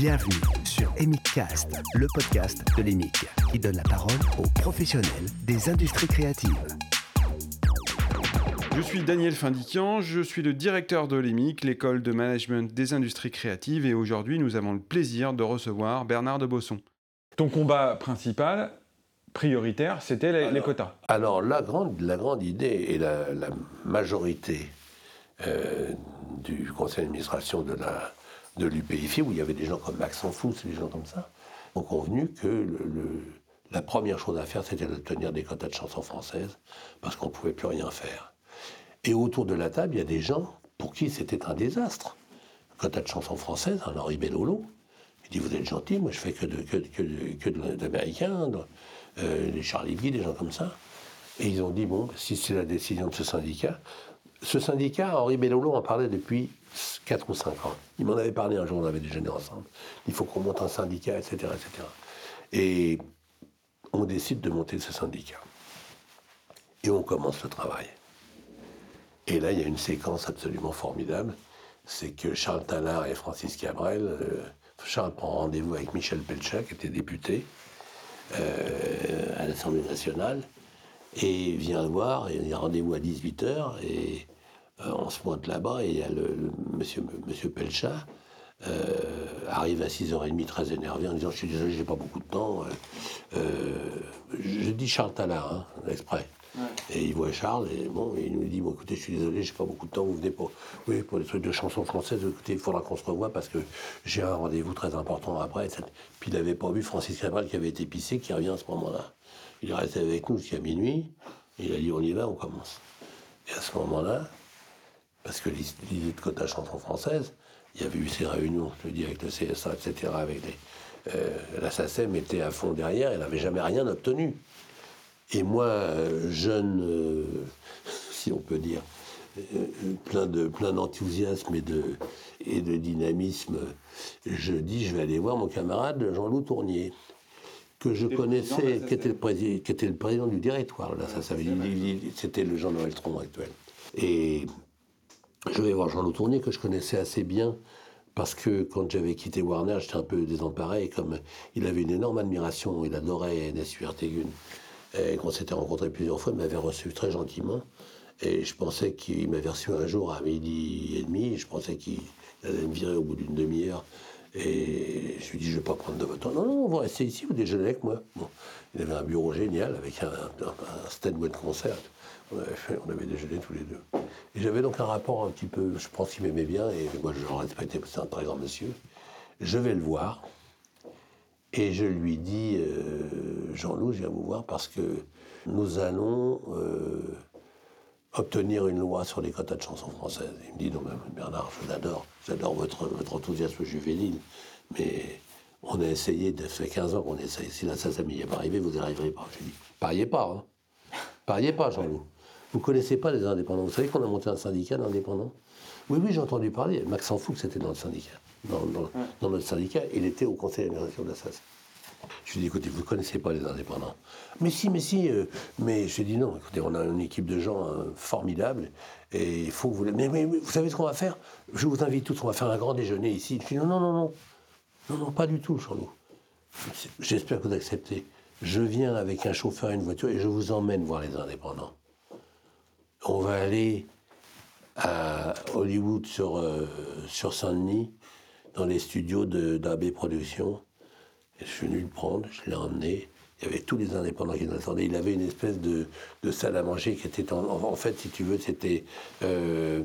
Bienvenue sur Emiccast, le podcast de l'EMIC, qui donne la parole aux professionnels des industries créatives. Je suis Daniel Findiquian, je suis le directeur de l'EMIC, l'école de management des industries créatives, et aujourd'hui nous avons le plaisir de recevoir Bernard de Bosson. Ton combat principal, prioritaire, c'était les, quotas. Alors la grande, la grande idée et la, majorité euh, du conseil d'administration de la de l'UPIFI, où il y avait des gens comme Max Sanfous, des gens comme ça, ont convenu que la première chose à faire, c'était de tenir des quotas de chansons françaises, parce qu'on ne pouvait plus rien faire. Et autour de la table, il y a des gens pour qui c'était un désastre. Quota de chansons françaises, Henri Bellolo. Il dit Vous êtes gentil, moi je fais que de, que, que, de, l'américain, euh, les Charlie Guy, des gens comme ça. Et ils ont dit Bon, si c'est la décision de ce syndicat, ce syndicat, Henri Bellolo en parlait depuis 4 ou 5 ans. Il m'en avait parlé un jour, on avait déjeuné ensemble. Il faut qu'on monte un syndicat, etc., etc. Et on décide de monter ce syndicat. Et on commence le travail. Et là, il y a une séquence absolument formidable. C'est que Charles Tallard et Francis Cabrel, euh, Charles prend rendez-vous avec Michel Pelcha, qui était député euh, à l'Assemblée nationale, et vient le voir, et il y a rendez-vous à 18h, et on se pointe là-bas, et il y a le, monsieur, monsieur Pelcha, euh, arrive à 6h30 très énervé en disant Je suis désolé, j'ai pas beaucoup de temps. je dis Charles Tallard, hein, exprès. Et il voit Charles, et bon, il nous dit Bon, écoutez, je suis désolé, j'ai pas beaucoup de temps, vous venez pour, oui, pour des trucs de chansons françaises, écoutez, il faudra qu'on se revoie parce que j'ai un rendez-vous très important après. Puis il n'avait pas vu Francis Cabral qui avait été pissé, qui revient à ce moment-là. Il est resté avec nous jusqu'à minuit. Il a dit on y va, on commence. Et à ce moment-là, parce que l'idée de quota chanson française, il y avait eu ces réunions, je le dis, avec le CSA, etc., avec les, euh, la SACEM était à fond derrière, elle n'avait jamais rien obtenu. Et moi, euh, jeune, euh, si on peut dire, plein de plein d'enthousiasme et de, et de dynamisme, je dis je vais aller voir mon camarade Jean-Loup Tournier que je connaissais, qui était, le qui était le président du directoire. Là, ça, c'était le Jean-Noël Tron actuel. Et je vais voir Jean-Loup Tournier, que je connaissais assez bien, parce que quand j'avais quitté Warner, j'étais un peu désemparé, comme il avait une énorme admiration, il adorait Nessu Ertegun, et qu'on s'était rencontrés plusieurs fois, il m'avait reçu très gentiment. Et je pensais qu'il m'avait reçu un jour à midi et demi, je pensais qu'il allait me virer au bout d'une demi-heure. Et je lui dis, je ne vais pas prendre de votre temps. Non, non, on va rester ici, vous déjeunez avec moi. Il avait un bureau génial avec un, un, un de concert. On avait, fait, on déjeuné tous les deux. J'avais donc un rapport un petit peu, je pense qu'il m'aimait bien, et moi je le respectais, c'est un très grand monsieur. Je vais le voir, et je lui dis, euh, Jean-Loup, je viens vous voir parce que nous allons euh, obtenir une loi sur les quotas de chansons françaises. Il me dit, non, mais Bernard, je l'adore, j'adore votre, votre enthousiasme juvénile, mais on a essayé, ça fait 15 ans qu'on essaye. Si ça, ça m'y est pas arrivé, vous n'y arriverez pas. Je lui dis, pariez pas, hein. Pariez pas, Jean-Loup. Vous connaissez pas les indépendants. Vous savez qu'on a monté un syndicat d'indépendants Oui, oui, j'ai entendu parler. Max que c'était dans le syndicat. Dans, dans, notre syndicat, il était au conseil d'administration de la SAS. Je lui ai dit, écoutez, vous ne connaissez pas les indépendants. Mais si, mais si. Euh, mais je lui ai dit, non, écoutez, on a une équipe de gens euh, formidables et il faut que vous... Mais, mais, vous savez ce qu'on va faire? Je vous invite tous, on va faire un grand déjeuner ici. Je lui ai dit, non, non, non, non. Non, non, pas du tout, Jean-Loup. J'espère que vous acceptez. Je viens avec un chauffeur et une voiture et je vous emmène voir les indépendants. On va aller à Hollywood sur, euh, sur Saint-Denis, dans les studios d'AB Productions. Je suis venu le prendre, je l'ai emmené. Il y avait tous les indépendants qui nous attendaient. Il avait une espèce de, salle à manger qui était en, fait, si tu veux, c'était euh,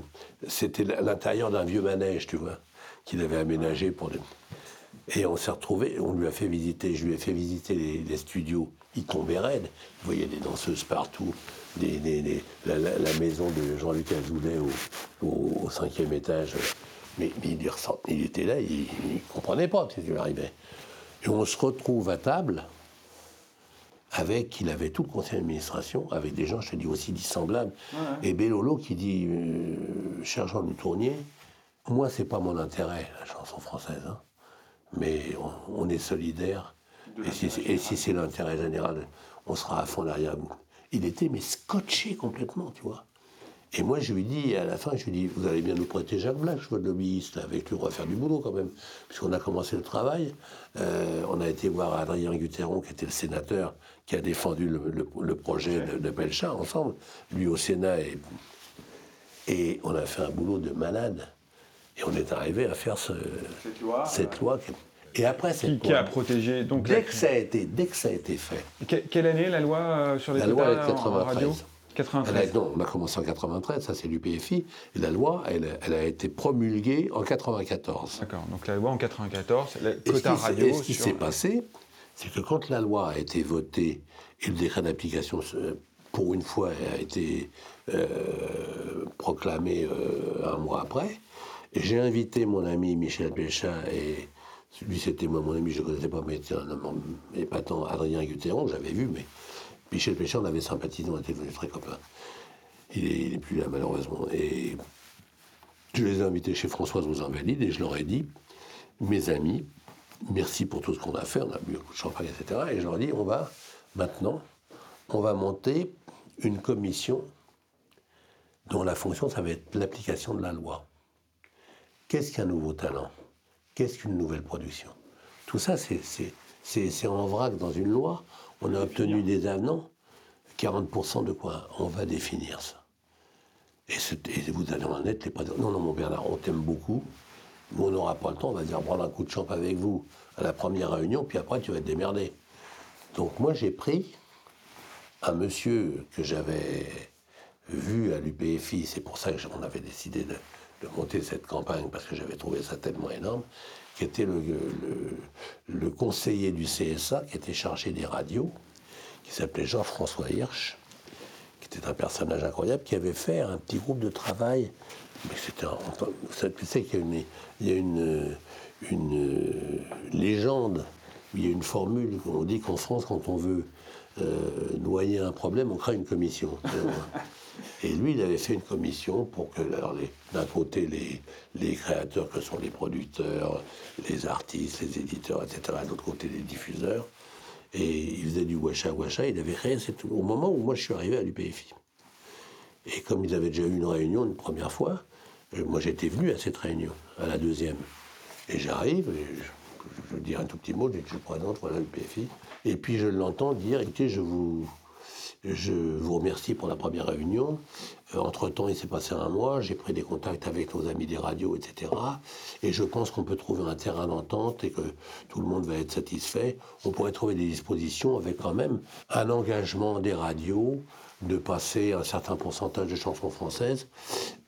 c'était l'intérieur d'un vieux manège, tu vois, qu'il avait aménagé pour. Et on s'est retrouvés, on lui a fait visiter, je lui ai fait visiter les, studios. Il tombait raide. Vous voyez des danseuses partout, des, la, maison de Jean-Luc Azoulay au, cinquième étage. Mais, il, il, était là, il ne comprenait pas ce qui lui arrivait. Et on se retrouve à table avec, il avait tout le conseil d'administration, avec des gens, je te dis, aussi dissemblables. Et Bellolo qui dit, euh, cher Jean Tournier, moi, c'est pas mon intérêt, la chanson française. Hein mais on, est solidaire. Et si, c'est l'intérêt général, on sera à fond derrière vous. Il était mais scotché complètement, tu vois. Et moi, je lui dis, à la fin, je lui dis, vous allez bien nous prêter Jacques Black, votre lobbyiste, avec lui, on va faire du boulot quand même. Puisqu'on a commencé le travail, euh, on a été voir Adrien Guteron, qui était le sénateur, qui a défendu le, projet de, de Belchat ensemble, lui au Sénat, et, et on a fait un boulot de malade. Et on est arrivé à faire ce, cette loi. Et après cette qui, qui a protégé donc dès que ça a été dès que ça a été fait. quelle année la loi euh, sur les la loi est 93. 93. non, on a commencé en 93, ça c'est l'UPFI. Et la loi, elle, elle, a été promulguée en 94. D'accord, donc la loi en 94, la quota radio. Et ce qui s'est passé, c'est que quand la loi a été votée et le décret d'application, pour une fois, a été euh, proclamé euh, un mois après, j'ai invité mon ami Michel Péchat et lui c'était moi mon ami, je ne connaissais pas, mais c'était un homme épatant, Adrien Guteron, j'avais vu, mais Michel Péchat, on avait sympathisé, on était devenus très copains. Il n'est plus là malheureusement. Et je les ai invités chez Françoise aux Invalides et je leur ai dit, mes amis, merci pour tout ce qu'on a fait, on a bu un de champagne, etc. Et je leur ai dit, on va maintenant, on va monter une commission dont la fonction, ça va être l'application de la loi. Qu'est-ce qu'un nouveau talent? Qu'est-ce qu'une nouvelle production? Tout ça, c'est en vrac dans une loi. On a obtenu des avenants. 40% de quoi? On va définir ça. Et, vous allez en être les présidents. Non, non, mon Bernard, on t'aime beaucoup. Mais on n'aura pas le temps, on va dire prendre un coup de champ avec vous à la première réunion, puis après tu vas te démerder. Donc moi j'ai pris un monsieur que j'avais vu à l'UPFI, c'est pour ça qu'on avait décidé de, de monter cette campagne parce que j'avais trouvé ça tellement énorme, qui était le, le, conseiller du CSA, qui était chargé des radios, qui s'appelait Jean-François Hirsch, qui était un personnage incroyable, qui avait fait un petit groupe de travail. Mais c'était tu sais qu'il y a une, légende, il y a une formule, on dit qu'en France, quand on veut euh, noyer un problème, on crée une commission. Et lui, il avait fait une commission pour que, d'un côté, les, créateurs que sont les producteurs, les artistes, les éditeurs, etc., de l'autre côté, les diffuseurs, et il faisait du washa washa, il avait créé, c'est au moment où moi je suis arrivé à l'UPFI. Et comme ils avaient déjà eu une réunion une première fois, euh, moi j'étais venu à cette réunion, à la deuxième. Et j'arrive, et je, je, dis un tout petit mot, je, je présente, voilà l'UPFI. Et puis je l'entends dire, écoutez, je vous, je vous remercie pour la première réunion. Euh, entre-temps, il s'est passé un mois, j'ai pris des contacts avec nos amis des radios, etc. Et je pense qu'on peut trouver un terrain d'entente et que tout le monde va être satisfait. On pourrait trouver des dispositions avec quand même un engagement des radios de passer un certain pourcentage de chansons françaises.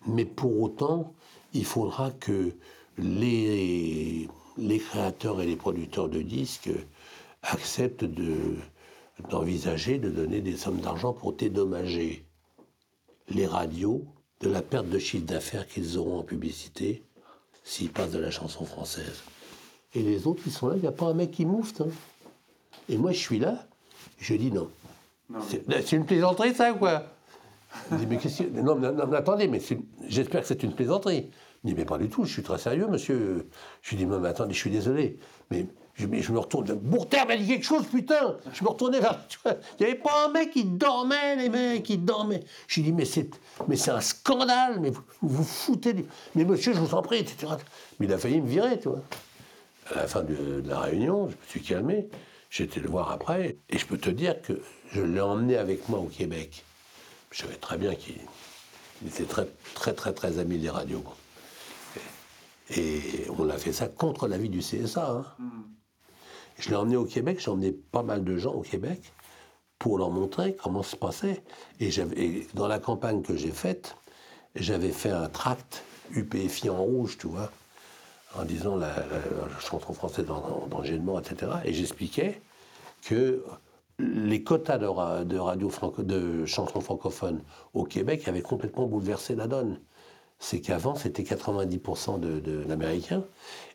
Mais pour autant, il faudra que les, les créateurs et les producteurs de disques acceptent de d'envisager de donner des sommes d'argent pour dédommager les radios de la perte de chiffre d'affaires qu'ils auront en publicité s'ils passent de la chanson française. Et les autres, ils sont là, il n'y a pas un mec qui moufte. Hein. Et moi, je suis là, je dis non. C'est une plaisanterie, ça, quoi? Dis, mais qu'est-ce que... Non, non, attendez, mais j'espère que c'est une plaisanterie. Je dis, mais pas du tout, je suis très sérieux, monsieur. Je lui dis, mais attendez, je suis désolé. Mais je, me retourne. Bourter m'a dit quelque chose, putain Je me retournais vers. Il n'y avait pas un mec qui dormait, les mecs, qui dormaient. Je lui dis, mais c'est, mais c'est un scandale, mais vous vous foutez. Mais monsieur, je vous en prie, etc. Mais il a failli me virer, tu vois. À la fin de, la réunion, je me suis calmé. J'étais le voir après. Et je peux te dire que je l'ai emmené avec moi au Québec. Je savais très bien qu'il était très, très, très, très ami des radios. Et on a fait ça contre l'avis du CSA. Hein. Hmm. Je l'ai emmené au Québec, j'ai emmené pas mal de gens au Québec pour leur montrer comment se passait. Et, dans la campagne que j'ai faite, j'avais fait un tract UPFI en rouge, tu vois, en disant la, chanson française dans, dans, etc. Et j'expliquais que les quotas de, de radio de chansons francophones au Québec avaient complètement bouleversé la donne. C'est qu'avant, c'était 90% de, de l'américain,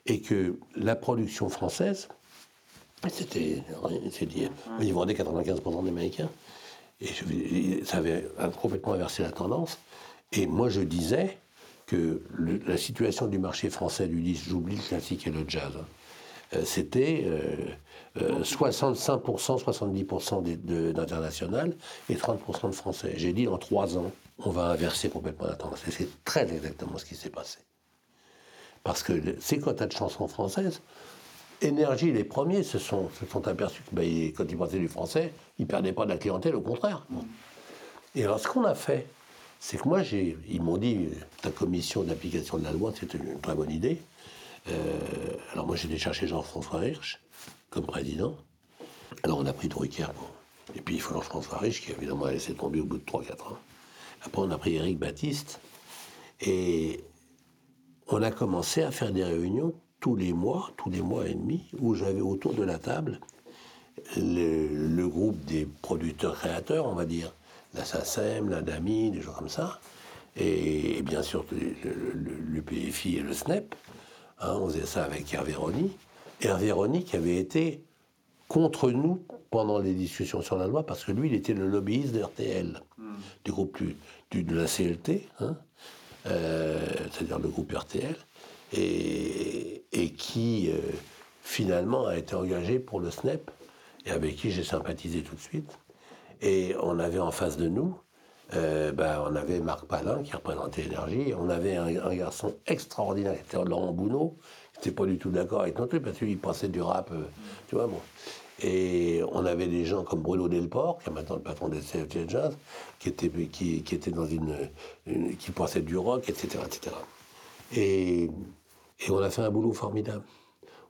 et que la production française c'était. Ils vendaient 95% d'Américains. Et ça avait complètement inversé la tendance. Et moi, je disais que la situation du marché français du disque, j'oublie le classique et le jazz, hein, euh, c'était 65%, 70% d'international et 30% de français. J'ai dit en trois ans, on va inverser complètement la tendance. Et c'est très exactement ce qui s'est passé. Parce que ces quotas de chansons françaises, Énergie, les premiers se sont, se sont aperçus que ben, quand ils passaient du français, ils ne perdaient pas de la clientèle, au contraire. Et alors, ce qu'on a fait, c'est que moi, ils m'ont dit, ta commission d'application de la loi, c'était une très bonne idée. Euh, alors, moi, j'ai été chercher Jean-François Hirsch comme président. Alors, on a pris Drucker. Et puis, il faut Jean-François Hirsch, qui évidemment a laissé tomber au bout de 3-4 ans. Après, on a pris Éric Baptiste. Et on a commencé à faire des réunions tous les mois, tous les mois et demi, où j'avais autour de la table le, groupe des producteurs-créateurs, on va dire, la SACEM, la DAMI, des gens comme ça, et, bien sûr l'UPFI et le SNEP. Hein, on faisait ça avec Hervé Rony. Hervé Rony qui avait été contre nous pendant les discussions sur la loi, parce que lui, il était le lobbyiste de RTL, hmm. du groupe du, de la CLT, hein, euh, c'est-à-dire le groupe RTL et, qui euh, finalement a été engagé pour le SNEP et avec qui j'ai sympathisé tout de suite. Et on avait en face de nous, euh, ben, on avait Marc Palin qui représentait Énergie, on avait un, garçon extraordinaire qui était Laurent Bounot, qui n'était pas du tout d'accord avec notre truc parce qu'il pensait du rap, euh, tu vois, bon. Et on avait des gens comme Bruno Delport, qui est maintenant le patron des CFT Jazz, qui était, qui, était dans une, qui pensait du rock, etc., etc. Et et on a fait un boulot formidable.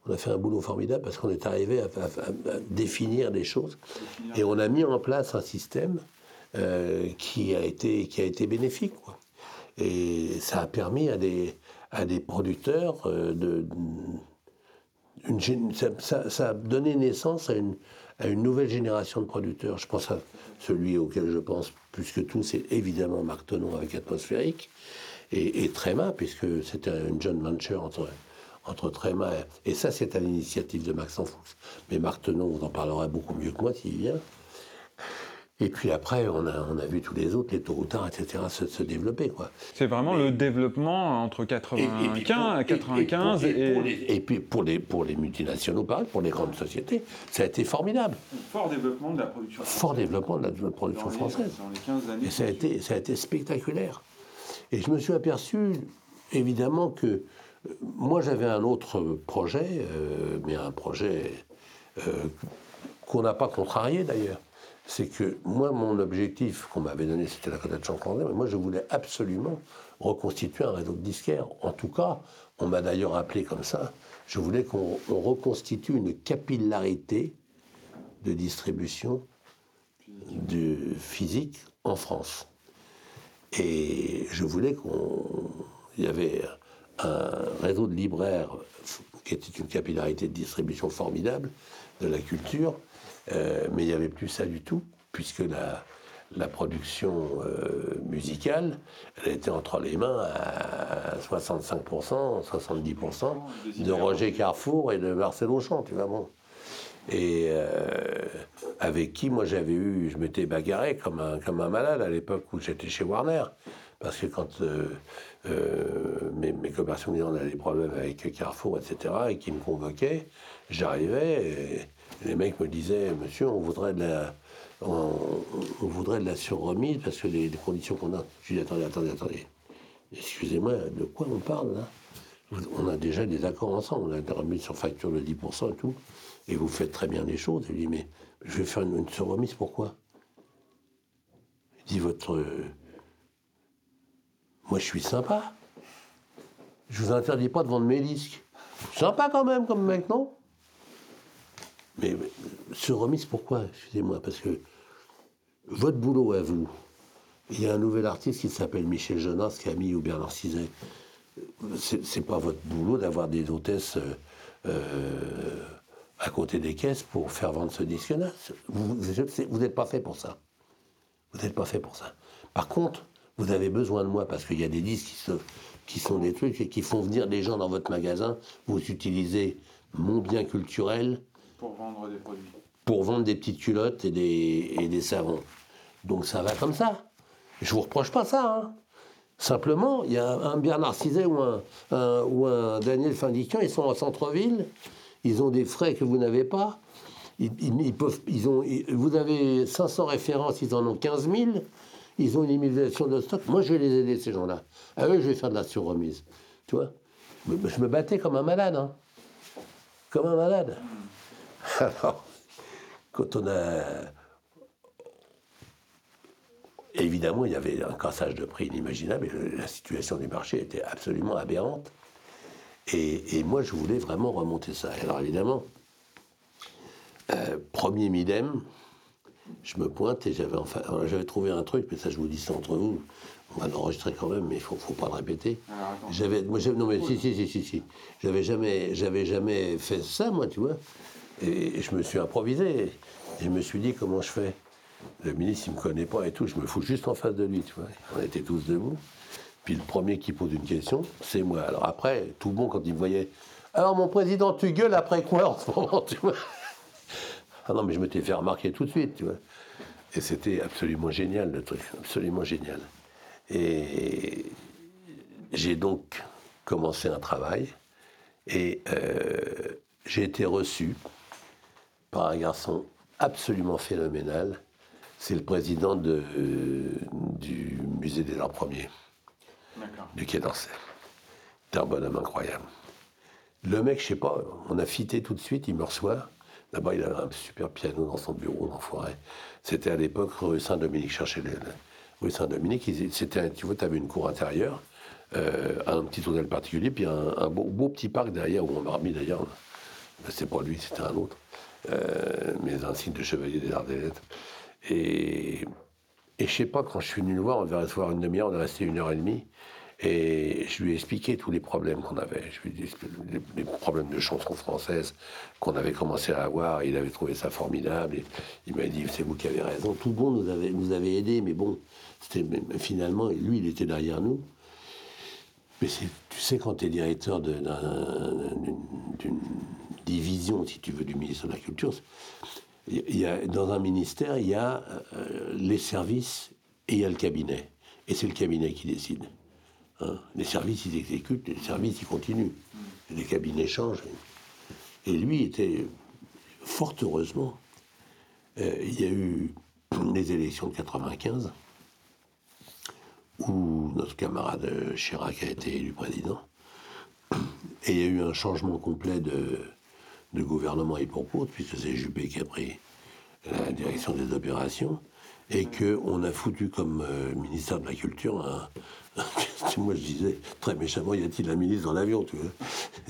On a fait un boulot formidable parce qu'on est arrivé à, définir des choses. Et on a mis en place un système euh, qui, a été, qui a été bénéfique. Et ça a permis à des, à des producteurs euh, de. Ça, a donné naissance à une, à une nouvelle génération de producteurs. Je pense à celui auquel je pense plus que tout, c'est évidemment Marc Tenon avec Atmosphérique et, et Tréma, puisque c'était une joint venture entre, entre Tréma et, et ça, c'est à l'initiative de Max Fuchs. Mais Marc Tenon, vous en parlera beaucoup mieux que moi s'il vient. Et puis après, on a, on a vu tous les autres, les Touroutards, etc., se, se développer. Quoi. C'est vraiment le développement entre 95 et, 95 et, et, puis pour les, pour les multinationaux, pareil, pour les grandes sociétés, ça a été formidable. Fort développement de la production française. Fort développement de la, production française. Dans les 15 années. Et ça a, été, ça a été spectaculaire. Et je me suis aperçu, évidemment, que euh, moi j'avais un autre projet, euh, mais un projet euh, qu'on n'a pas contrarié d'ailleurs. C'est que moi, mon objectif qu'on m'avait donné, c'était la de champion mais moi je voulais absolument reconstituer un réseau de disquaires. En tout cas, on m'a d'ailleurs appelé comme ça. Je voulais qu'on reconstitue une capillarité de distribution de physique en France. Et je voulais qu'il y avait un réseau de libraires qui était une capillarité de distribution formidable de la culture, euh, mais il n'y avait plus ça du tout, puisque la, la production euh, musicale, elle était entre les mains à 65%, 70% de Roger Carrefour et de Marcel Auchan, tu vois, bon et euh, avec qui moi j'avais eu, je m'étais bagarré comme un, comme un malade à l'époque où j'étais chez Warner. Parce que quand euh, euh, mes, mes commerciaux on avait des problèmes avec Carrefour, etc., et qui me convoquaient, j'arrivais et les mecs me disaient Monsieur, on voudrait de la, on, voudrait de la surremise parce que les, conditions qu'on a. Je dis Attendez, attendez, attendez. Excusez-moi, de quoi on parle là? On a déjà des accords ensemble, on a des remises sur facture de 10% et tout et vous faites très bien les choses. Il dit, mais je vais faire une, une remise, pourquoi? Il dit, votre... Euh, moi, je suis sympa. Je vous interdis pas de vendre mes disques. Sympa quand même comme mec, non? Mais, ce remise, pourquoi? Excusez-moi, parce que votre boulot à vous, il y a un nouvel artiste qui s'appelle Michel Jonas, mis ou Bernard Cizet. C'est pas votre boulot d'avoir des hôtesses euh, euh, à côté des caisses pour faire vendre ce disque-là. Vous n'êtes pas fait pour ça. Vous n'êtes pas fait pour ça. Par contre, vous avez besoin de moi parce qu'il y a des disques qui, sont, qui sont des trucs et qui font venir des gens dans votre magasin. Vous utilisez mon bien culturel. Pour vendre des produits. Pour vendre des petites culottes et des, et des savons. Donc ça va comme ça. Je vous reproche pas ça. Hein. Simplement, il y a un Bernard Cizet ou un, ou un Daniel Findican, ils sont en centre-ville ils ont des frais que vous n'avez pas. Ils, ont, vous avez 500 références, ils en ont 15 000. ils ont une limitation de stock. Moi, je vais les aider, ces gens-là. À eux, je vais faire de la surremise. Tu vois? Je me battais comme un malade. Hein. Comme un malade. Alors, quand on a. Évidemment, il y avait un cassage de prix inimaginable et la situation du marché était absolument aberrante. Et, moi, je voulais vraiment remonter ça. Alors, évidemment, euh, premier midem, je me pointe et j'avais enfin, j'avais trouvé un truc, mais ça, je vous dis ça entre vous. On va l'enregistrer quand même, mais il faut, faut pas le répéter. J'avais, moi, non mais si, si, si, si, si. J'avais jamais, j'avais jamais fait ça, moi, tu vois. Et, je me suis improvisé. Et je me suis dit comment je fais? Le ministre, il me connaît pas et tout. Je me fous juste en face de lui, tu vois. On était tous debout. Puis le premier qui pose une question, c'est moi. Alors après, tout monde, quand il me voyait, alors mon président, tu gueules après quoi en ce moment, Ah non, mais je m'étais fait remarquer tout de suite, tu vois. Et c'était absolument génial, le truc, absolument génial. Et j'ai donc commencé un travail et euh, j'ai été reçu par un garçon absolument phénoménal. C'est le président de, du musée des Arts Premiers du Quai d'Orsay. C'était un bonhomme incroyable. Le mec, je sais pas, on a fité tout de suite, il me reçoit. Là-bas, il avait un super piano dans son bureau, dans forêt. C'était à l'époque rue Saint-Dominique, cherchez le, rue Saint-Dominique. C'était, tu vois, tu avais une cour intérieure, euh, un petit hôtel particulier, puis un, beau, petit parc derrière, où on m'a remis d'ailleurs. C'est pas lui, c'était un autre. Euh, mes insignes de chevalier des lettres. Et, et je sais pas, quand je suis venu le voir, on devait recevoir une demi-heure, on est resté une heure et demie. Et je lui ai expliqué tous les problèmes qu'on avait. Je lui ai dit les, problèmes de chansons françaises qu'on avait commencé à avoir. Il avait trouvé ça formidable. Il m'a dit c'est vous qui avez raison. Tout le monde nous avait, nous mais bon, c'était finalement lui, il était derrière nous. Mais tu sais, quand tu es directeur d'une division, si tu veux, du ministère de la Culture, dans un ministère, il y a euh, les services et il y a le cabinet. Et c'est le cabinet qui décide. Hein. les services, ils exécutent, les services, ils continuent. Les cabinets changent. Et lui était, fort heureusement, euh, il y a eu les élections de 95, où notre camarade Chirac a été élu président. Et il y a eu un changement complet de, de gouvernement et pour puisque c'est Juppé qui a pris la direction des opérations, et qu'on a foutu comme euh, ministère de la Culture moi je disais très méchamment, y a-t-il un ministre dans l'avion,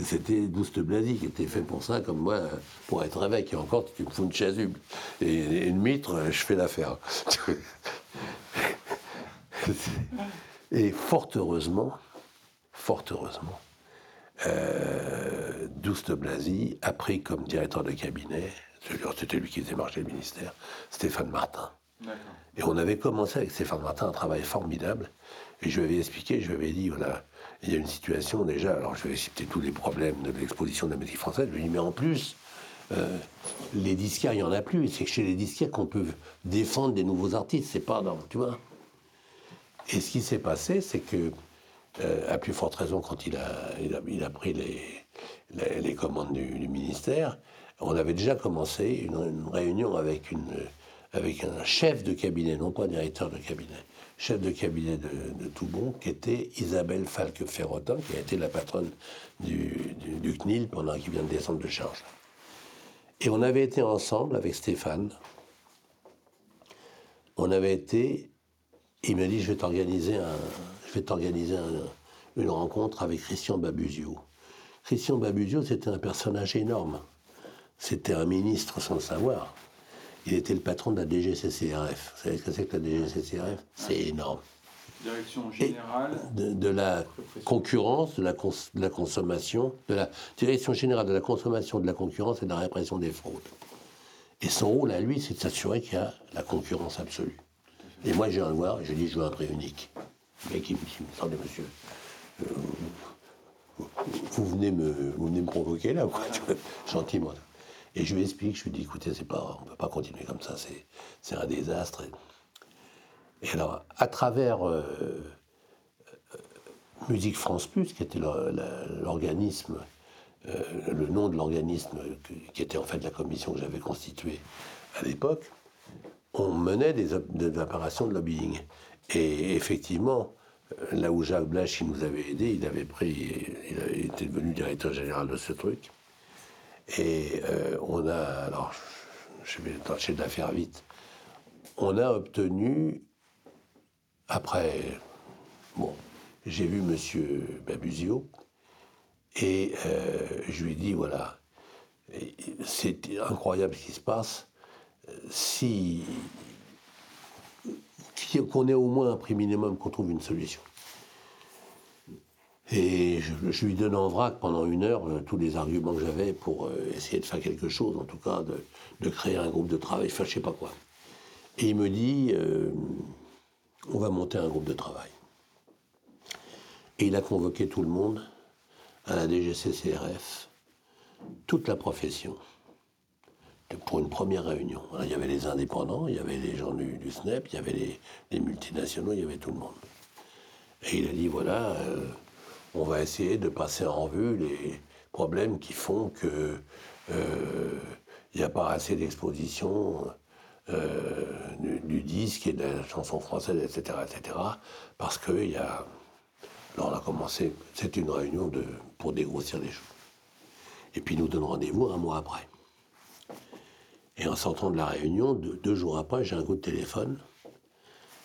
c'était Douste Blasi qui était fait pour ça, comme moi, pour être évêque. Et encore, tu me fous une chasuble et une mitre, je fais l'affaire. et fort heureusement, fort heureusement, euh, Douste Blasi a pris comme directeur de cabinet, c'était lui qui faisait marcher le ministère, Stéphane Martin. Et on avait commencé avec Stéphane Martin un travail formidable. Et je lui avais expliqué, je lui avais dit, voilà, il y a une situation déjà, alors je vais citer tous les problèmes de l'exposition de la musique française, je lui ai dit, mais en plus, euh, les disquaires, il n'y en a plus. C'est que chez les disquaires qu'on peut défendre des nouveaux artistes, c'est pas dans, tu vois. Et ce qui s'est passé, c'est que, à plus forte raison, quand il a, pris les, commandes du, ministère, on avait déjà commencé une, réunion avec, un chef de cabinet, non pas directeur de cabinet, chef de cabinet de, Toubon, qui était Isabelle Falque-Ferrotin, qui a été la patronne du, CNIL pendant qu'il vient de descendre de charge. Et on avait été ensemble avec Stéphane. On avait été. Il m'a dit Je vais t'organiser, un, je vais t'organiser une rencontre avec Christian Babuzio. Christian Babuzio, c'était un personnage énorme. C'était un ministre sans le savoir. Il était le patron de la DGCCRF. Vous savez ce que c'est que la DGCCRF C'est énorme. Direction générale de, la concurrence, de la, de la, consommation, de la direction générale de la consommation, de la concurrence et de la répression des fraudes. Et son rôle à lui, c'est de s'assurer qu'il y a la concurrence absolue. Et moi, je viens le voir et je dis, je veux un prix unique. Mec, il me dit, attendez, monsieur, euh, vous, venez me, vous venez me provoquer là, quoi, gentiment. Et je lui explique, je lui dis, écoutez, c'est pas, on ne peut pas continuer comme ça, c'est un désastre. Et alors, à travers euh, euh, Musique France Plus, qui était l'organisme, le nom de l'organisme qui était en fait la commission que j'avais constituée à l'époque, on menait des, opérations de lobbying. Et effectivement, là où Jacques Blach nous avait aidés, il avait pris, il était devenu directeur général de ce truc. Et euh, on a, alors, je vais tâcher de la faire vite, on a obtenu, après, bon, j'ai vu M. Babusio, et euh, je lui ai dit, voilà, c'est incroyable ce qui se passe, si qu'on ait au moins un prix minimum, qu'on trouve une solution. Et je, lui donne en vrac pendant une heure euh, tous les arguments que j'avais pour euh, essayer de faire quelque chose, en tout cas de, créer un groupe de travail, enfin je sais pas quoi. Et il me dit, euh, on va monter un groupe de travail. Et il a convoqué tout le monde à la DGCCRF, toute la profession, pour une première réunion. il y avait les indépendants, il y avait les gens du, SNEP, il y avait les, multinationaux, il y avait tout le monde. Et il a dit, voilà on va essayer de passer en revue les problèmes qui font que il euh, n'y a pas assez d'exposition euh, du, disque et de la chanson française, etc., etc. Parce qu'il y a. Alors on a commencé, c'est une réunion de, pour dégrossir les choses. Et puis nous donnons rendez-vous un mois après. Et en sortant de la réunion, deux, jours après, j'ai un coup de téléphone.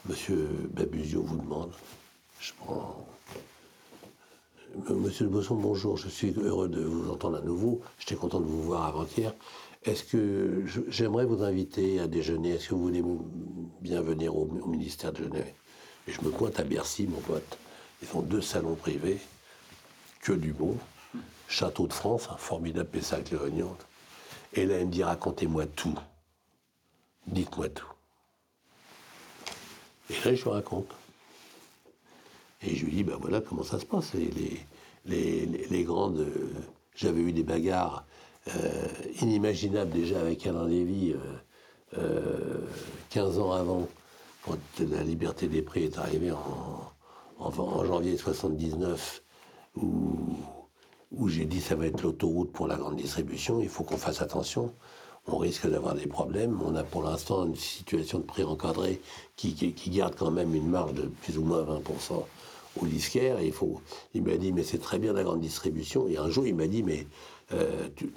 Monsieur Babusio vous demande. Je prends Monsieur Le Bosson, bonjour, je suis heureux de vous entendre à nouveau. J'étais content de vous voir avant-hier. Est-ce que j'aimerais vous inviter à déjeuner? Est-ce que vous voulez bien venir au, ministère de Genève? Et je me pointe à Bercy, mon pote. Ils ont deux salons privés, que du bon. Château de France, un formidable Pessac réunions. Et là, il me dit racontez-moi tout. Dites-moi tout. Et là, je raconte. Et je lui dis, ben voilà comment ça se passe. les, les, grandes. Euh, j'avais eu des bagarres euh, inimaginables déjà avec Alain Lévy euh, 15 ans avant, quand la liberté des prix est arrivée en, en, janvier 79, où, où j'ai dit ça va être l'autoroute pour la grande distribution, il faut qu'on fasse attention on risque d'avoir des problèmes. On a pour l'instant une situation de prix encadré qui, garde quand même une marge de plus ou moins 20% au disquaire. il, faut, il m'a dit, mais c'est très bien la grande distribution. Et un jour, il m'a dit, mais euh, tu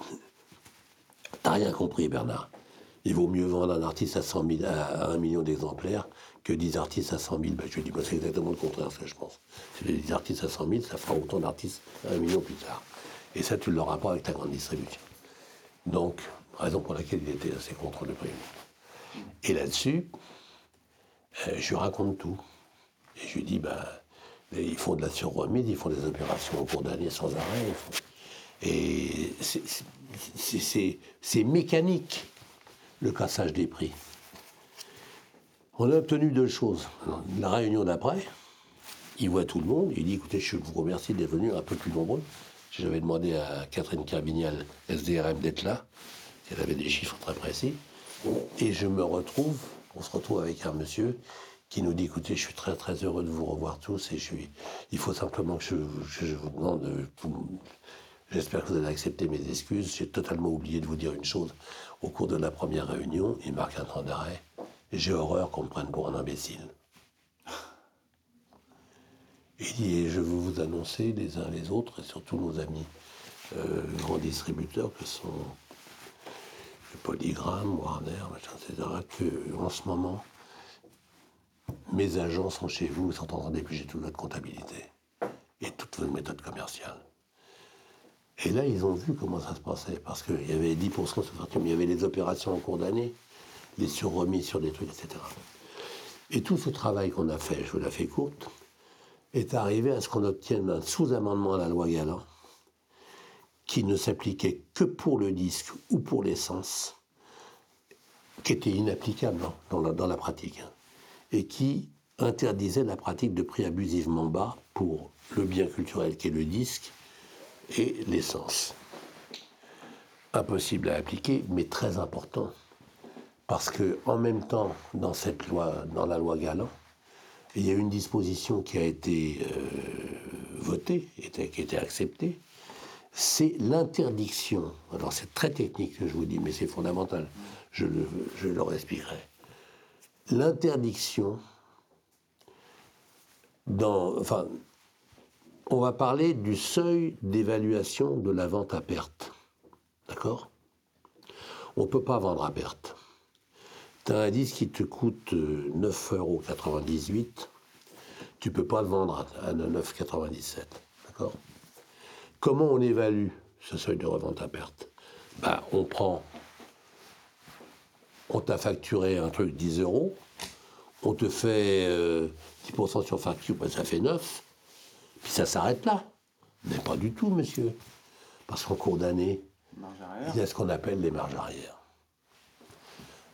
n'as rien compris, Bernard. Il vaut mieux vendre un artiste à, 100 000, à 1 million d'exemplaires que 10 artistes à 100 000. Ben, je lui ai dit, c'est exactement le contraire, que je pense. Si les 10 artistes à 100 000, ça fera autant d'artistes à 1 million plus tard. Et ça, tu ne l'auras pas avec ta grande distribution. Donc, raison pour laquelle il était assez contre le prix. Et là-dessus, euh, je lui raconte tout. Et je lui dis, ben, ils font de la surremise, ils font des opérations au cours d'année sans arrêt. Et c'est mécanique, le cassage des prix. On a obtenu deux choses. La réunion d'après, il voit tout le monde, il dit écoutez, je vous remercie d'être venu un peu plus nombreux. J'avais demandé à Catherine Carvignal, SDRM, d'être là. Elle avait des chiffres très précis. Et je me retrouve, on se retrouve avec un monsieur qui nous dit écoutez, je suis très très heureux de vous revoir tous et je il faut simplement que je, vous demande, j'espère que vous allez accepter mes excuses. J'ai totalement oublié de vous dire une chose. Au cours de la première réunion, il marque un temps d'arrêt. J'ai horreur qu'on me prenne pour un imbécile. Il dit et je veux vous annoncer les uns les autres et surtout nos amis euh, grands distributeurs que sont Polygram, Warner, etc., que en ce moment mes agents sont chez vous, sont en train d'éplucher toute votre comptabilité et toutes vos méthodes commerciales. Et là, ils ont vu comment ça se passait, parce qu'il y avait 10% de mais il y avait les opérations en cours d'année, les surremises sur des trucs, etc. Et tout ce travail qu'on a fait, je vous la fais courte, est arrivé à ce qu'on obtienne un sous-amendement à la loi Galland qui ne s'appliquait que pour le disque ou pour l'essence, qui était inapplicable dans la, dans la pratique. Hein et qui interdisait la pratique de prix abusivement bas pour le bien culturel qui est le disque et l'essence. Impossible à appliquer, mais très important. Parce que en même temps, dans cette loi, dans la loi Galland, il y a une disposition qui a été euh, votée, qui a été acceptée, c'est l'interdiction. Alors c'est très technique que je vous dis, mais c'est fondamental. Je le, je l'interdiction dans, enfin, on va parler du seuil d'évaluation de la vente à perte. D'accord? On ne peut pas vendre à perte. Tu as un disque qui te coûte 9,98 euros, tu ne peux pas le vendre à 9,97. D'accord? Comment on évalue ce seuil de revente à perte? Ben, On prend, on t'a facturé un truc 10 euros, on te fait 10% euh, sur facture, ben, ça fait 9, puis ça s'arrête là. Mais pas du tout, monsieur. Parce qu'en cours d'année, il y a ce qu'on appelle les marges arrière.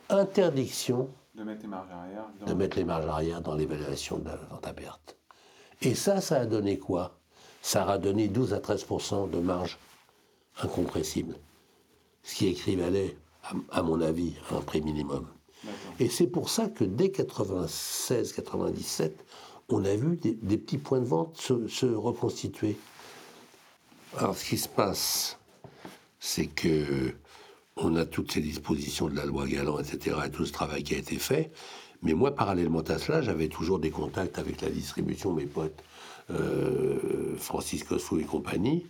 Interdiction de mettre les marges arrière dans, de mettre les marges arrière dans l'évaluation de la vente à perte. Et ça, ça a donné quoi? Ça a donné 12 à 13% de marge incompressible. Ce qui équivalait, à, mon avis, à un prix minimum. Et c'est pour ça que dès 96-97, on a vu des, petits points de vente se, reconstituer. Alors, ce qui se passe, c'est que on a toutes ces dispositions de la loi Galland, etc., et tout ce travail qui a été fait. Mais moi, parallèlement à cela, j'avais toujours des contacts avec la distribution, mes potes, euh, Francis Cossou et compagnie.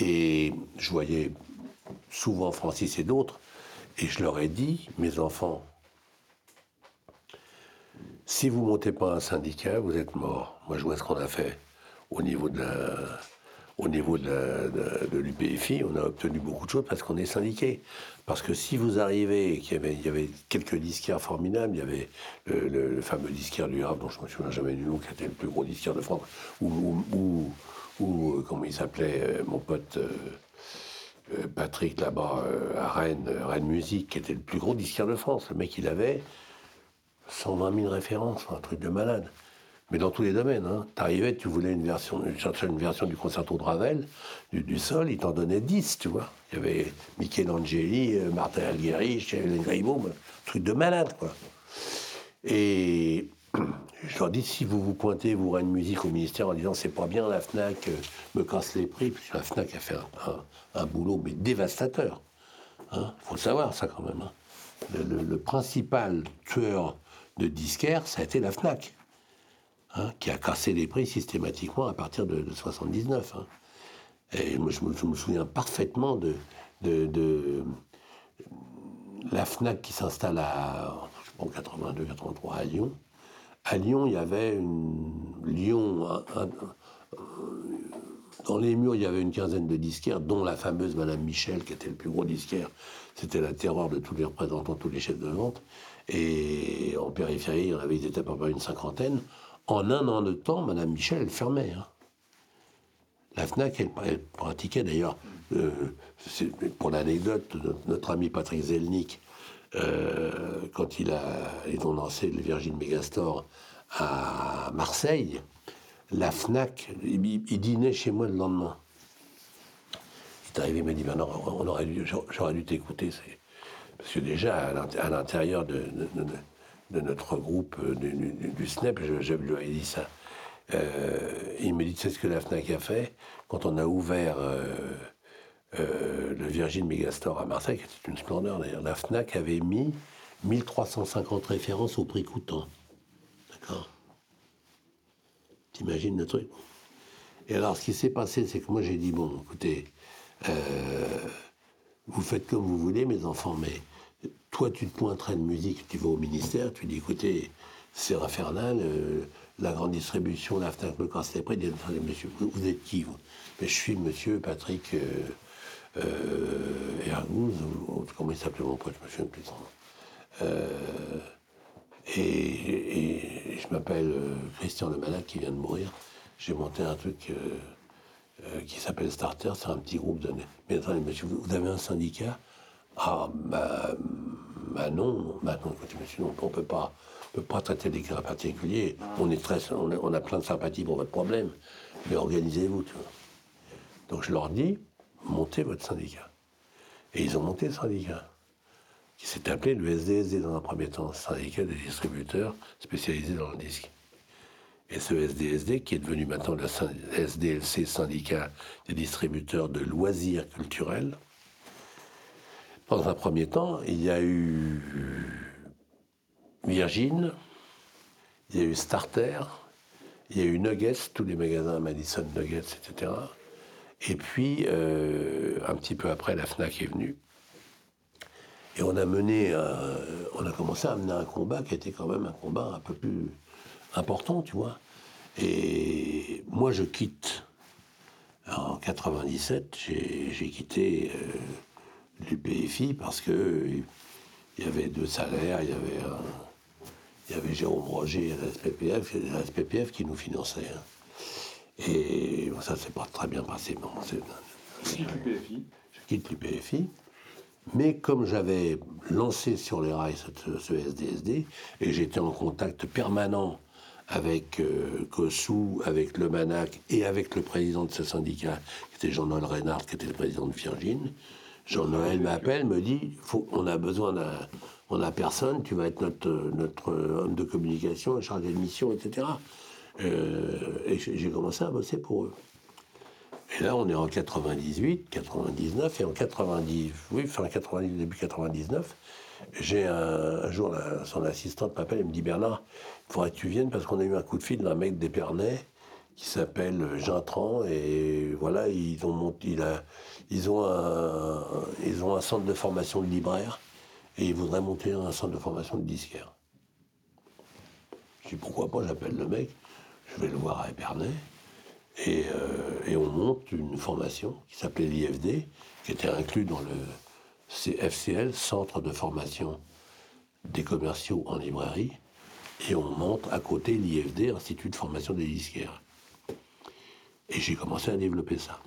Et je voyais souvent Francis et d'autres. Et je leur ai dit, mes enfants, si vous montez pas un syndicat, vous êtes morts. Moi, je vois ce qu'on a fait au niveau de l'UPFI, on a obtenu beaucoup de choses parce qu'on est syndiqué. Parce que si vous arrivez, qu'il y avait, quelques disquaires formidables, il y avait le, fameux disquaire du Havre, dont je ne me souviens jamais du nom, qui était le plus gros disquaire de France, ou, ou, comment il s'appelait, euh, mon pote euh, euh, Patrick là-bas à Rennes, Rennes Musique, qui était le plus gros disquaire de France. Le mec, il avait 120 000 références, un truc de malade. Mais dans tous les domaines. Hein. Tu arrivais, tu voulais une version, une version du concerto de Ravel, du, sol, il t'en donnait 10, tu vois. Il y avait Michelangeli, euh, Martin Algeri, Hélène Grimaud, un truc de malade, quoi. Et je leur dis, si vous vous pointez, vous une musique au ministère en disant c'est pas bien, la FNAC euh, me casse les prix, parce que la FNAC a fait un, boulot mais dévastateur. Hein. faut le savoir, ça, quand même. Hein. le, principal tueur de disquaires, ça a été la FNAC, hein, qui a cassé les prix systématiquement à partir de, 1979. Hein. Et moi, je me, souviens parfaitement de, de, la FNAC qui s'installe à, je 82, 83 à Lyon. À Lyon, il y avait une. Lyon. Dans les murs, il y avait une quinzaine de disquaires, dont la fameuse Madame Michel, qui était le plus gros disquaire. C'était la terreur de tous les représentants, tous les chefs de vente. Et en périphérie, il avait, ils étaient à peu près une cinquantaine. En un an de temps, Madame Michel, fermait. Hein. La FNAC, elle, pratiquait d'ailleurs, euh, pour l'anecdote, notre, ami Patrick Zelnick, euh, quand il a, ils ont lancé le Virgin Megastore à Marseille, la FNAC, il, dînait chez moi le lendemain. Il est arrivé, il m'a dit, ben j'aurais dû t'écouter. Parce que déjà, à l'intérieur de, notre groupe euh, du, SNEP, je, lui ai dit ça. Euh, il me dit, c'est ce que la FNAC a fait? Quand on a ouvert euh, le Virgin Megastore à Marseille, qui était une splendeur d'ailleurs. La FNAC avait mis 1350 références au prix coûtant. D'accord? T'imagines le truc. Et alors, ce qui s'est passé, c'est que moi, j'ai dit, bon, écoutez, vous faites comme vous voulez, mes enfants, mais toi, tu te pointerais de musique, tu vas au ministère, tu dis, écoutez, c'est infernal, euh, la grande distribution, la FNAC me casse les prix, monsieur, vous, êtes qui, vous? Mais Je suis monsieur Patrick euh, euh, comment il s'appelait mon pote, je me souviens plus euh, et, je m'appelle Christian le Malade qui vient de mourir. J'ai monté un truc qui s'appelle Starter, c'est un petit groupe de... Mais attendez, monsieur, vous avez un syndicat? Ah, bah, bah non, bah non, monsieur, on ne peut pas, peut pas traiter des cas particuliers. On, est très, on, a, plein de sympathie pour votre problème, mais organisez-vous, tu vois. Donc je leur dis, montez votre syndicat. Et ils ont monté le syndicat, qui s'est appelé le SDSD dans un premier temps, syndicat des distributeurs spécialisés dans le disque. Et ce SDSD, qui est devenu maintenant le SDLC, syndicat des distributeurs de loisirs culturels, dans un premier temps, il y a eu Virgin, il y a eu Starter, Il y a eu Nuggets, tous les magasins Madison Nuggets, etc. Et puis, euh, un petit peu après, la FNAC est venue. Et on a mené, on a commencé à mener un combat qui était quand même un combat un peu plus important, tu vois. Et moi, je quitte. En 97, j'ai quitté euh, l'UPFI parce que il y avait deux salaires, il y avait, il y avait Jérôme Roger à la SPPF, et la SPPF qui nous finançait. Hein. Et ça, c'est pas très bien passé. Bon, je quitte l'UPFI. Je quitte l'UPFI. Mais comme j'avais lancé sur les rails ce, SDSD, et j'étais en contact permanent avec euh, avec le Manac et avec le président de ce syndicat, qui était Jean-Noël Reynard, qui était le président de Virgin, Jean-Noël m'appelle, me dit faut, on a besoin d'un. On n'a personne, tu vas être notre, notre homme de communication, chargé de mission, etc. Euh, et j'ai commencé à bosser pour eux. Et là, on est en 98, 99, et en 90, oui, fin 90, début 99, j'ai un, jour, son assistante m'appelle et me dit Bernard, il faudrait que tu viennes parce qu'on a eu un coup de fil d'un mec d'Épernay qui s'appelle Jean Tran, et voilà, ils ont, ont un, ils ont un centre de formation de libraire, et ils voudraient monter un centre de formation de disquaire. Je dis pourquoi pas, j'appelle le mec, je vais le voir à Épernay. Euh, et, on monte une formation qui s'appelait l'IFD, qui était inclus dans le FCL, Centre de formation des commerciaux en librairie, et on monte à côté l'IFD, Institut de formation des disquaires. Et j'ai commencé à développer ça.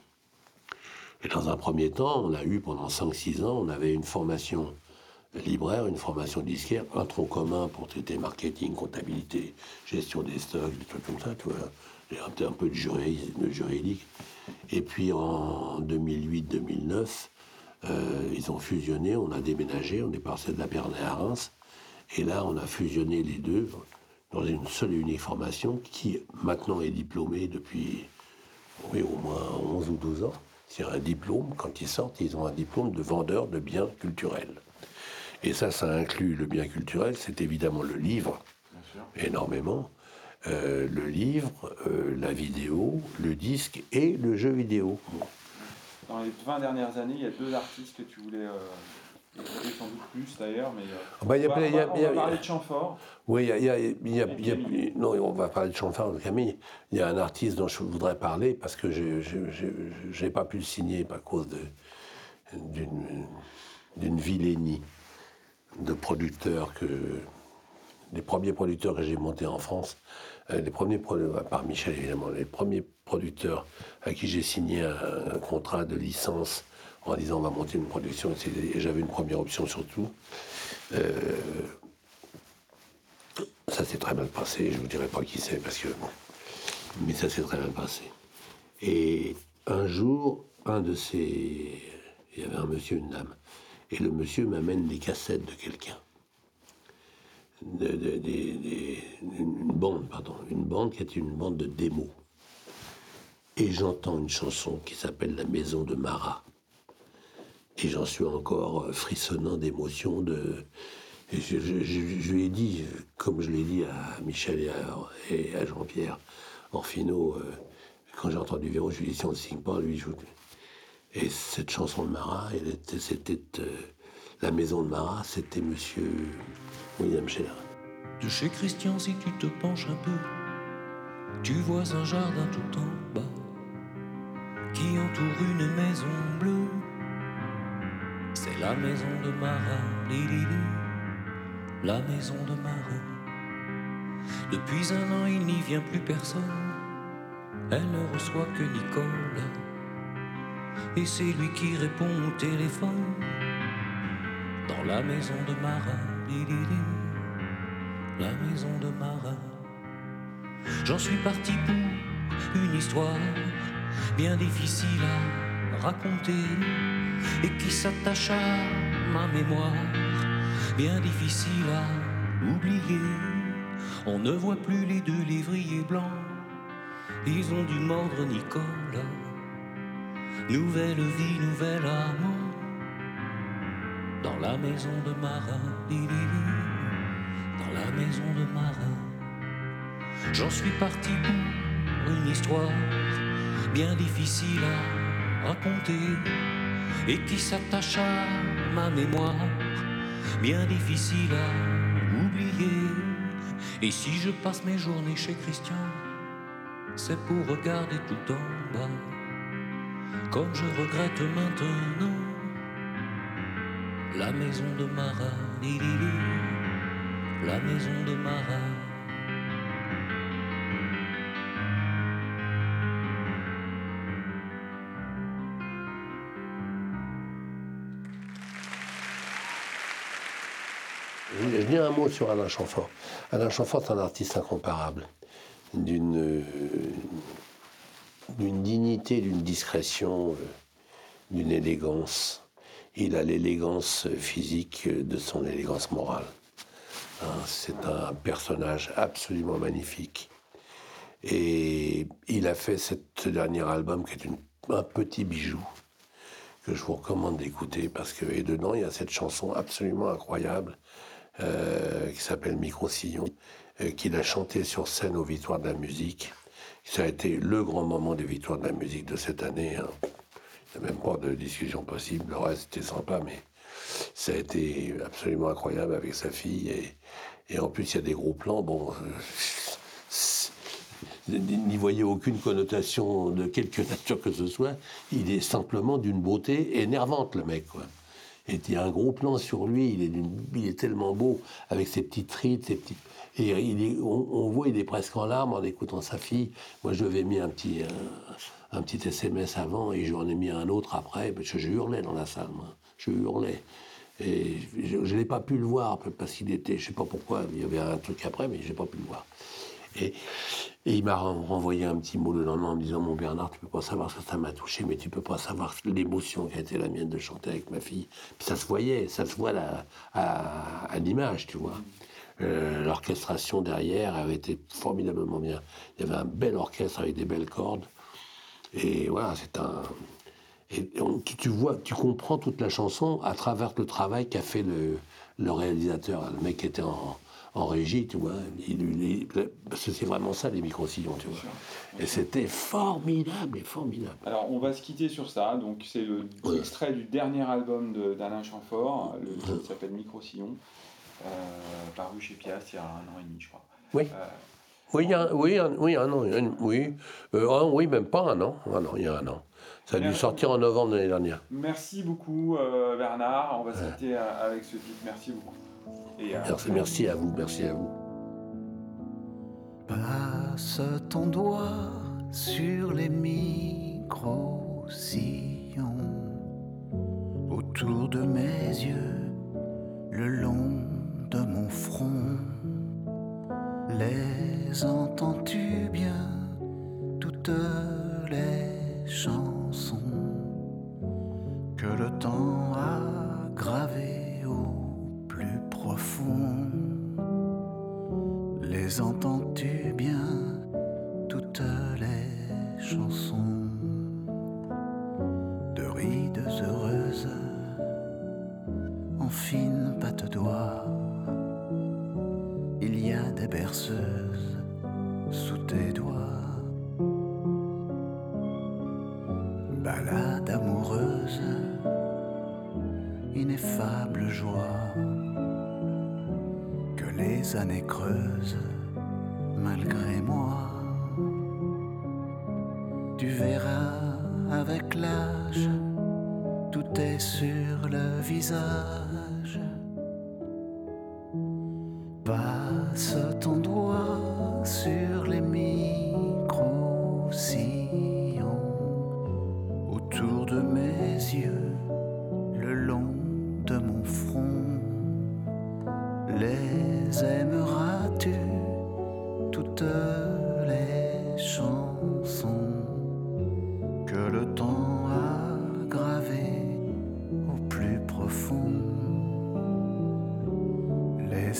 Et dans un premier temps, on a eu pendant 5-6 ans, on avait une formation libraire, une formation disquaire, un tronc commun pour traiter marketing, comptabilité, gestion des stocks, des trucs comme ça, tu vois un peu de, juridique. Et puis en 2008-2009, euh, ils ont fusionné, on a déménagé, on est passé de la Bernay à Reims. Et là, on a fusionné les deux dans une seule et unique formation qui maintenant est diplômée depuis oui, au moins 11 ou 12 ans. C'est un diplôme, quand ils sortent, ils ont un diplôme de vendeur de biens culturels. Et ça, ça inclut le bien culturel, c'est évidemment le livre, énormément, euh, le livre, euh, la vidéo, le disque et le jeu vidéo. Dans les 20 dernières années, il y a deux artistes que tu voulais euh, sans doute plus d'ailleurs, mais on, va, parler de Chamfort. Oui, il a, a, non, on va parler de Chamfort, Camille. Il y a un artiste dont je voudrais parler parce que je n'ai pas pu le signer à cause d'une vilainie de producteurs que les premiers producteurs que j'ai montés en France les premiers, par Michel évidemment, les premiers producteurs à qui j'ai signé un, contrat de licence en disant on va monter une production, et j'avais une première option surtout. Euh, ça s'est très mal passé, je ne vous dirai pas qui c'est parce que bon, mais ça s'est très mal passé. Et un jour, un de ces, il y avait un monsieur, une dame, et le monsieur m'amène des cassettes de quelqu'un une bande, pardon, une bande qui est une bande de démos. Et j'entends une chanson qui s'appelle La Maison de Marat. Et j'en suis encore frissonnant d'émotion. De... je, lui ai dit, comme je l'ai dit à Michel et à, Jean-Pierre Orfino, euh, quand j'ai entendu Véro, je lui ai dit si on ne signe pas, lui, je... Et cette chanson de Marat, c'était euh, La Maison de Marat, c'était monsieur William Scheller. De chez Christian, si tu te penches un peu, tu vois un jardin tout en bas qui entoure une maison bleue. C'est la maison de Marat, la maison de Marat. Depuis un an, il n'y vient plus personne. Elle ne reçoit que Nicole. Et c'est lui qui répond au téléphone dans la maison de Marat la maison de Marat. J'en suis parti pour une histoire bien difficile à raconter et qui s'attache à ma mémoire, bien difficile à oublier. On ne voit plus les deux lévriers blancs, ils ont dû mordre Nicolas. Nouvelle vie, nouvelle amour dans la maison de Marat, dans la maison de Marat. J'en suis parti pour une histoire bien difficile à raconter et qui s'attache à ma mémoire, bien difficile à oublier. Et si je passe mes journées chez Christian, c'est pour regarder tout en bas, comme je regrette maintenant la maison de Marat, la maison de Marat. Je dis un mot sur Alain Chamfort. Alain Chamfort, c'est un artiste incomparable, d'une d'une dignité, d'une discrétion, d'une élégance. Il a l'élégance physique de son élégance morale. Hein, c'est un personnage absolument magnifique. Et il a fait ce dernier album qui est un petit bijou que je vous recommande d'écouter parce que et dedans il y a cette chanson absolument incroyable euh, qui s'appelle Micro Sillon euh, qu'il a chanté sur scène aux Victoires de la musique. Ça a été le grand moment des Victoires de la musique de cette année. hein. Il même pas de discussion possible. Le reste était sympa, mais ça a été absolument incroyable avec sa fille. Et, en plus, il y a des gros plans. Bon, euh, n'y voyez aucune connotation de quelque nature que ce soit. Il est simplement d'une beauté énervante, le mec, quoi. Il y a un gros plan sur lui, il est, tellement beau, avec ses petites rides, ses petits... Et on, voit, il est presque en larmes en écoutant sa fille. Moi, je lui avais mis un petit, un petit SMS avant, et j'en ai mis un autre après, je hurlais dans la salle. Je hurlais. Et je ne l'ai pas pu le voir, parce qu'il était, je sais pas pourquoi, il y avait un truc après, mais je n'ai pas pu le voir. Et, il m'a ren- renvoyé un petit mot le lendemain en me disant Mon Bernard, tu peux pas savoir ce que ça m'a touché, mais tu peux pas savoir l'émotion qui a été la mienne de chanter avec ma fille. Puis ça se voyait, ça se voit à, à l'image, tu vois. Euh, L'orchestration derrière avait été formidablement bien. Il y avait un bel orchestre avec des belles cordes. Et voilà, c'est un. Et on- tu, tu vois, tu comprends toute la chanson à travers le travail qu'a fait le, le réalisateur, le mec qui était en, en régie, tu vois. Il, c'est vraiment ça, les micro-sillons, tu vois. Et c'était formidable et formidable. Alors, on va se quitter sur ça. Donc, c'est le Ouais. extrait du dernier album de- d'Alain Chamfort, le titre s'appelle Micro Sillon, euh, paru chez Piast il y a un an et demi, je crois. Oui. Euh, Oui, il y a un, oui, un, oui, un an. un- oui, Euh, un- oui, même pas un an. Un an, il y a un an. Ça a dû sortir en novembre de l'année dernière. merci beaucoup, euh, Bernard. On va se quitter euh, avec ce titre. Merci beaucoup. Et, euh, Merci, merci à vous, merci à vous. Passe ton doigt sur les micro-sillons autour de mes yeux, le long de mon front. Les entends-tu bien, toutes les chansons? Que le temps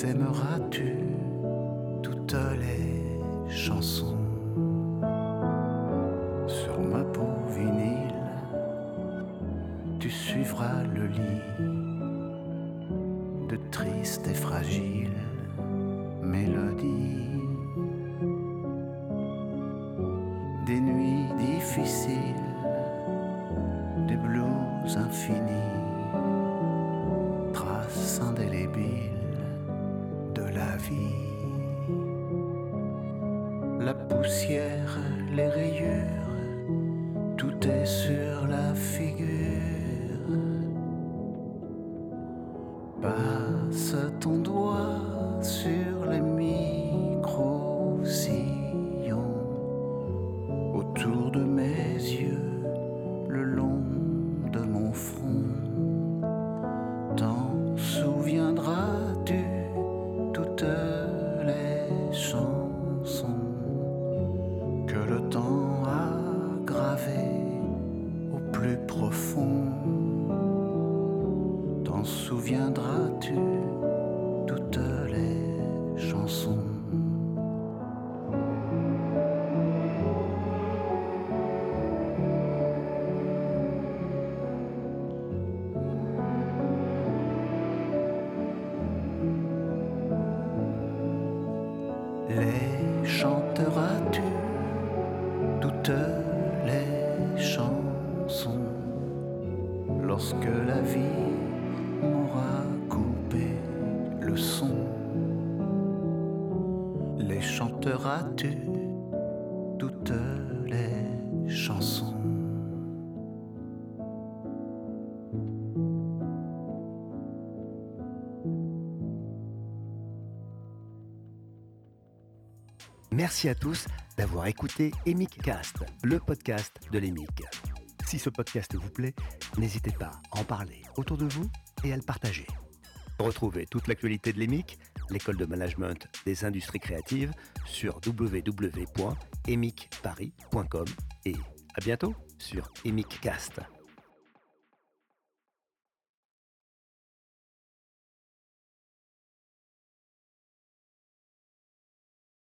Les aimeras-tu toutes les chansons sur ma peau vinyle? Tu suivras le lit de triste et fragile Merci à tous d'avoir écouté Emic Cast, le podcast de l'Emic. Si ce podcast vous plaît, n'hésitez pas à en parler autour de vous et à le partager. Retrouvez toute l'actualité de l'Emic, l'école de management des industries créatives, sur www.emicparis.com et à bientôt sur Emiccast.